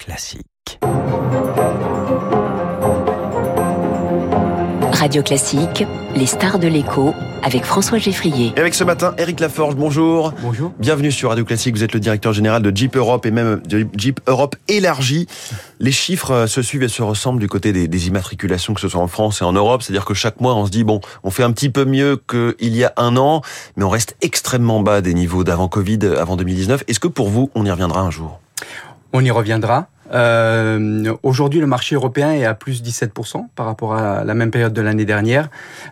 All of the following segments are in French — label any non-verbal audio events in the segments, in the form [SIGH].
Classique. Radio Classique, les stars de l'écho avec François Geffrier. Et avec ce matin, Eric Laforge, bonjour. Bonjour. Bienvenue sur Radio Classique. Vous êtes le directeur général de Jeep Europe et même de Jeep Europe élargi. Les chiffres euh, se suivent et se ressemblent du côté des, des immatriculations, que ce soit en France et en Europe. C'est-à-dire que chaque mois, on se dit, bon, on fait un petit peu mieux qu'il y a un an, mais on reste extrêmement bas des niveaux d'avant Covid, avant 2019. Est-ce que pour vous, on y reviendra un jour? On y reviendra. Euh, Aujourd'hui, le marché européen est à plus 17% par rapport à la même période de l'année dernière.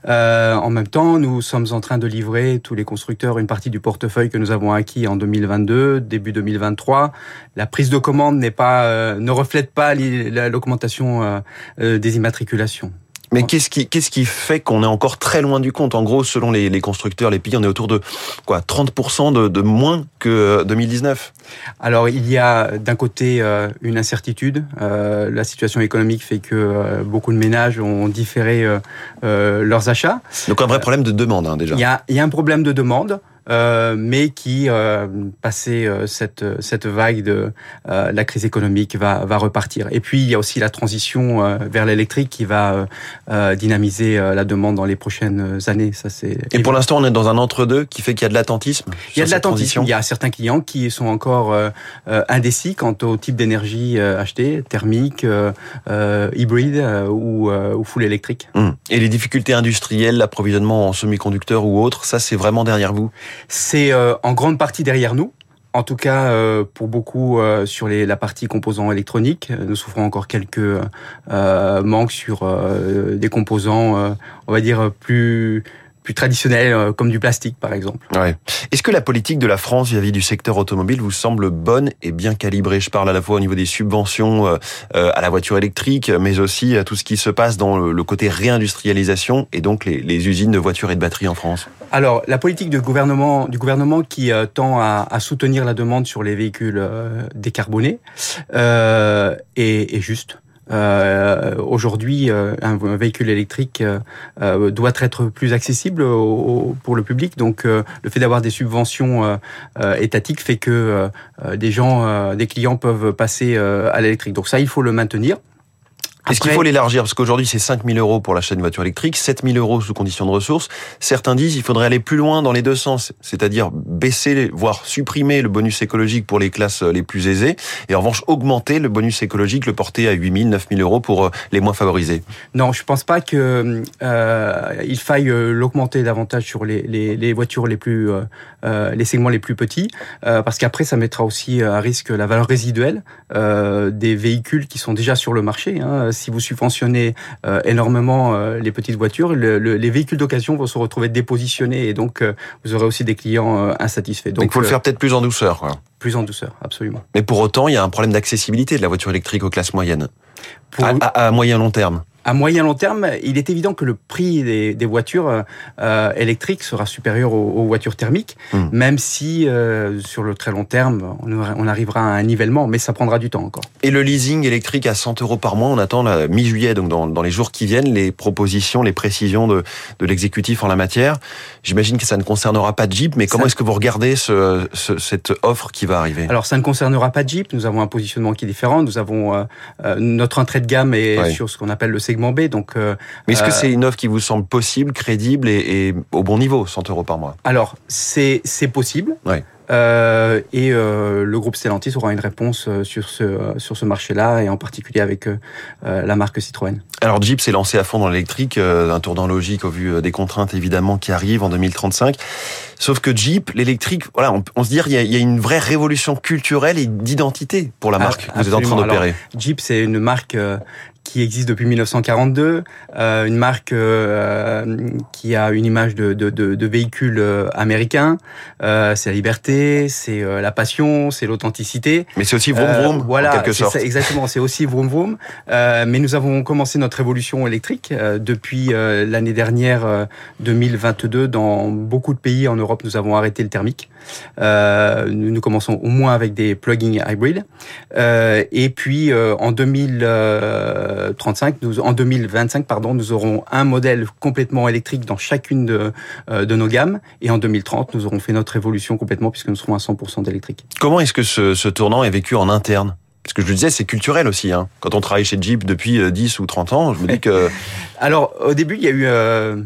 Euh, en même temps, nous sommes en train de livrer tous les constructeurs une partie du portefeuille que nous avons acquis en 2022, début 2023. La prise de commande n'est pas, euh, ne reflète pas l'augmentation euh, des immatriculations. Mais qu'est-ce qui, qu'est-ce qui fait qu'on est encore très loin du compte? En gros, selon les, les constructeurs, les pays, on est autour de quoi 30% de, de moins que 2019 Alors, il y a d'un côté euh, une incertitude. Euh, la situation économique fait que euh, beaucoup de ménages ont différé euh, euh, leurs achats. Donc un vrai problème de demande, hein, déjà. Il y a, il y a un problème de demande. Euh, mais qui, euh, passé euh, cette cette vague de euh, la crise économique, va va repartir. Et puis il y a aussi la transition euh, vers l'électrique qui va euh, dynamiser la demande dans les prochaines années. Ça c'est. Et pour l'instant, on est dans un entre-deux qui fait qu'il y a de l'attentisme. Il y a de l'attentisme. Il y a certains clients qui sont encore indécis quant au type d'énergie achetée, thermique, hybride ou, ou full électrique. Hum. Et les difficultés industrielles, l'approvisionnement en semi-conducteurs ou autres, ça c'est vraiment derrière vous c'est euh, en grande partie derrière nous. En tout cas, euh, pour beaucoup euh, sur les, la partie composants électroniques, nous souffrons encore quelques euh, manques sur euh, des composants, on va dire plus plus traditionnels comme du plastique par exemple. Ouais. Est-ce que la politique de la France vis-à-vis du secteur automobile vous semble bonne et bien calibrée? Je parle à la fois au niveau des subventions euh, à la voiture électrique, mais aussi à tout ce qui se passe dans le, le côté réindustrialisation et donc les, les, usines de voitures et de batteries en France. Alors, la politique du gouvernement, du gouvernement qui euh, tend à, à, soutenir la demande sur les véhicules euh, décarbonés euh, est, est juste. Euh, Aujourd'hui, euh, un, véhicule électrique euh, doit être plus accessible au, au, pour le public. Donc, le fait d'avoir des subventions étatiques fait que des gens, des clients peuvent passer à l'électrique. Donc ça, il faut le maintenir. Est-ce qu'il faut l'élargir? Parce qu'aujourd'hui, c'est 5 000 euros pour l'achat d'une voiture électrique, 7 000 euros sous condition de ressources. Certains disent qu'il faudrait aller plus loin dans les deux sens, c'est-à-dire baisser, voire supprimer le bonus écologique pour les classes les plus aisées, et en revanche augmenter le bonus écologique, le porter à 8 000, 9 000 euros pour euh, les moins favorisés. Non, je pense pas que euh, il faille euh, l'augmenter davantage sur les, les, les, voitures les plus, euh, les segments les plus petits, euh, parce qu'après ça mettra aussi à risque la valeur résiduelle des véhicules qui sont déjà sur le marché. Hein si vous subventionnez euh, énormément euh, les petites voitures, le, le, les véhicules d'occasion vont se retrouver dépositionnés et donc euh, vous aurez aussi des clients insatisfaits. Donc il faut le faire peut-être plus en douceur. Quoi. Plus en douceur, absolument. Mais pour autant, il y a un problème d'accessibilité de la voiture électrique aux classes moyennes. Pour... À, à, à moyen long terme à moyen long terme, il est évident que le prix des, des voitures euh, électriques sera supérieur aux, aux voitures thermiques, mmh. même si euh, sur le très long terme, on, on, arrivera à un nivellement, mais ça prendra du temps encore. Et le leasing électrique à 100 euros par mois, on attend la mi-juillet, donc dans, dans, les jours qui viennent, les propositions, les précisions de, de l'exécutif en la matière. J'imagine que ça ne concernera pas Jeep, mais comment est-ce que vous regardez ce, ce, cette offre qui va arriver? Alors ça ne concernera pas Jeep, nous avons un positionnement qui est différent, nous avons euh, notre entrée de gamme est ouais. sur ce qu'on appelle le segment B. Donc, euh, Mais est-ce que c'est une offre qui vous semble possible, crédible et, et, au bon niveau, 100 euros par mois? Alors, c'est possible. Ouais. Euh, et euh, le groupe Stellantis aura une réponse sur ce sur ce marché-là et en particulier avec euh, la marque Citroën. Alors Jeep s'est lancé à fond dans l'électrique, euh, un tournant logique au vu des contraintes évidemment qui arrivent en 2035. Sauf que Jeep, l'électrique, voilà, on, on, se dit il y, a, il y, a, une vraie révolution culturelle et d'identité pour la marque ah, que vous êtes en train d'opérer. Jeep, c'est une marque qui existe depuis 1942, euh, une marque euh, qui a une image de, de, de, de véhicule euh, américain. Euh, c'est la liberté, c'est euh, la passion, c'est l'authenticité. Mais c'est aussi vroom vroom, voilà, en quelque sorte. Ça, exactement, c'est aussi vroom vroom. mais nous avons commencé notre évolution électrique depuis l'année dernière, 2022. Dans beaucoup de pays en Europe, nous avons arrêté le thermique. nous, nous commençons au moins avec des plug-in hybrides. et puis en 2000 35, nous, en 2025, pardon, nous aurons un modèle complètement électrique dans chacune de, euh, de nos gammes. Et en 2030, nous aurons fait notre évolution complètement puisque nous serons à 100% d'électrique. Comment est-ce que ce, ce tournant est vécu en interne? Parce que je le disais, c'est culturel aussi. Hein. Quand on travaille chez Jeep depuis 10 ou 30 ans, je me dis que... [LAUGHS] Alors, au début, il y a eu... Euh,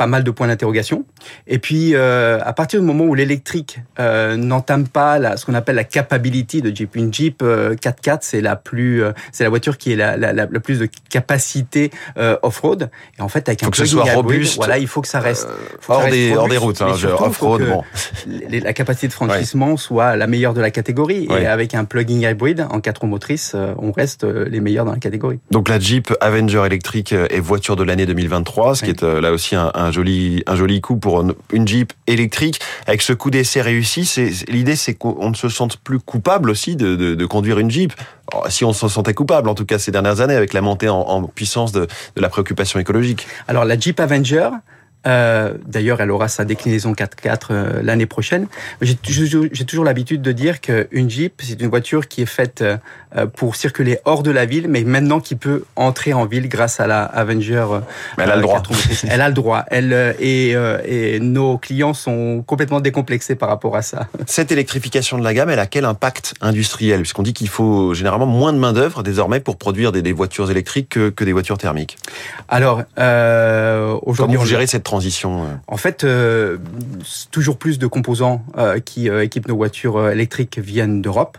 pas mal de points d'interrogation. Et puis, euh, à partir du moment où l'électrique euh, n'entame pas la, ce qu'on appelle la capability de Jeep, une Jeep 4x4, euh, c'est la plus, c'est la voiture qui est la, la, la, plus de capacité off-road. Et en fait, avec faut un que ce soit robuste, voilà, il faut que ça reste faut hors, des, hors des routes, hein, off-road. Bon. La capacité de franchissement ouais. soit la meilleure de la catégorie. Ouais. Et avec un plug-in hybrid en quatre roues motrices, on reste les meilleurs dans la catégorie. Donc la Jeep Avenger électrique est voiture de l'année 2023, ce qui est là aussi un, un un joli, un joli coup pour une Jeep électrique. Avec ce coup d'essai réussi, l'idée c'est qu'on ne se sente plus coupable aussi de, de, conduire une Jeep. Alors, si on se sentait coupable, en tout cas ces dernières années, avec la montée en, en puissance de, de la préoccupation écologique. Alors la Jeep Avenger, euh, D'ailleurs, elle aura sa déclinaison 4x4 euh, l'année prochaine. J'ai toujours l'habitude de dire qu'une Jeep, c'est une voiture qui est faite euh, pour circuler hors de la ville, mais maintenant qui peut entrer en ville grâce à la Avenger. Mais elle a le droit. Elle a le droit. Elle et, et nos clients sont complètement décomplexés par rapport à ça. Cette électrification de la gamme, elle a quel impact industriel? Puisqu'on dit qu'il faut généralement moins de main d'œuvre désormais pour produire des, des voitures électriques que, que, des voitures thermiques. Alors aujourd'hui, comment vous gérez cette transition En fait, euh, toujours plus de composants euh, qui euh, équipent nos voitures électriques viennent d'Europe.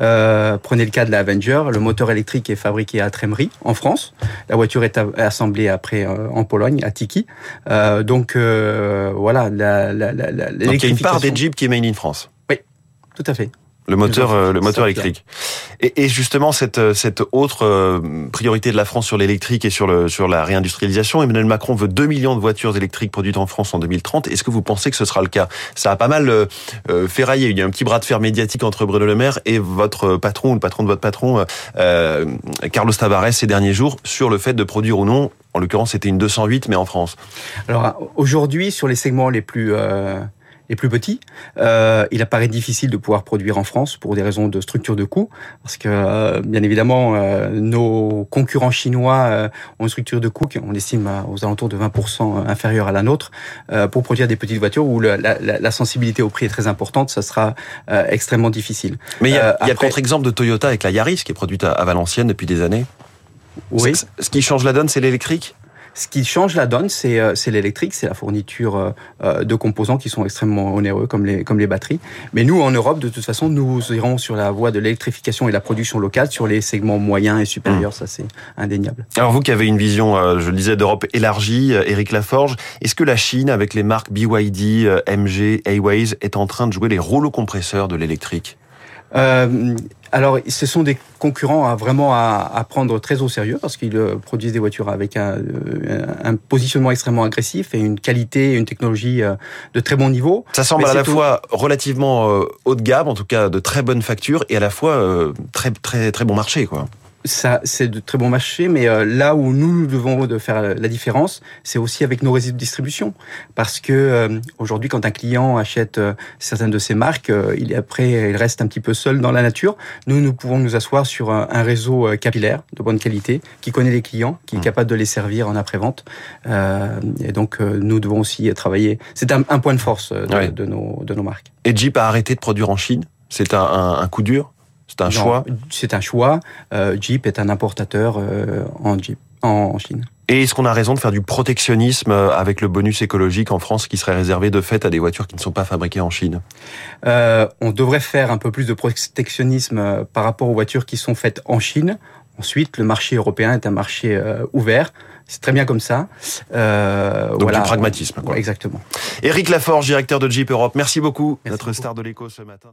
Euh, prenez le cas de la Avenger, le moteur électrique est fabriqué à Trémery, en France. La voiture est assemblée après euh, en Pologne, à Tiki. Euh, donc voilà, la, la, la, la donc il y a une part des Jeeps qui est made in France. Oui, tout à fait. Le moteur, euh, le moteur électrique. Et, et, justement, cette, euh, cette autre euh, priorité de la France sur l'électrique et sur, le, sur la réindustrialisation, Emmanuel Macron veut 2 millions de voitures électriques produites en France en 2030. Est-ce que vous pensez que ce sera le cas? Ça a pas mal euh, ferraillé. Il y a un petit bras de fer médiatique entre Bruno Le Maire et votre patron, ou le patron de votre patron, euh, Carlos Tavares, ces derniers jours, sur le fait de produire ou non, en l'occurrence c'était une 208, mais en France. Alors aujourd'hui, sur les segments les plus... Euh les plus petits. Euh, il apparaît difficile de pouvoir produire en France pour des raisons de structure de coût, parce que euh, bien évidemment euh, nos concurrents chinois ont une structure de coût qu'on estime aux alentours de 20% inférieure à la nôtre. Pour produire des petites voitures où le, la, la, sensibilité au prix est très importante, ça sera extrêmement difficile. Mais il y a, a contre-exemple de Toyota avec la Yaris qui est produite à, à Valenciennes depuis des années. Oui. Ce qui change la donne, c'est l'électrique? Ce qui change la donne, c'est l'électrique, c'est la fourniture de composants qui sont extrêmement onéreux, comme les, comme les batteries. Mais nous, en Europe, de toute façon, nous irons sur la voie de l'électrification et la production locale sur les segments moyens et supérieurs, mmh. ça c'est indéniable. Alors vous qui avez une vision, je le disais, d'Europe élargie, Eric Laforge, est-ce que la Chine, avec les marques BYD, MG, Airways, est en train de jouer les rouleaux compresseurs de l'électrique? Euh, alors, ce sont des concurrents à vraiment à, à prendre très au sérieux parce qu'ils euh, produisent des voitures avec un, euh, un, positionnement extrêmement agressif et une qualité, une technologie de très bon niveau. Ça semble à la tout... fois relativement haut de gamme, en tout cas de très bonne facture, et à la fois très très très bon marché, quoi ça, c'est de très bons marchés, mais euh, là où nous devons de faire la différence, c'est aussi avec nos réseaux de distribution, parce que euh, aujourd'hui, quand un client achète euh, certaines de ces marques, euh, il est après, il reste un petit peu seul dans la nature. Nous, nous pouvons nous asseoir sur un, réseau capillaire de bonne qualité, qui connaît les clients, qui est mmh. capable de les servir en après-vente, euh, et donc nous devons aussi travailler. C'est un, un, point de force de, ouais. de, nos, de nos marques. Et Jeep a arrêté de produire en Chine. C'est un, un, un coup dur. C'est un non, choix C'est un choix. Euh, Jeep est un importateur euh, en Jeep en Chine. Et est-ce qu'on a raison de faire du protectionnisme avec le bonus écologique en France qui serait réservé de fait à des voitures qui ne sont pas fabriquées en Chine? Euh, On devrait faire un peu plus de protectionnisme euh, par rapport aux voitures qui sont faites en Chine. Ensuite, le marché européen est un marché euh, ouvert. C'est très bien comme ça. Euh, Donc voilà. du pragmatisme. Quoi. Exactement. Éric Laforge, directeur de Jeep Europe, merci beaucoup. Merci Notre beaucoup. star de l'écho ce matin.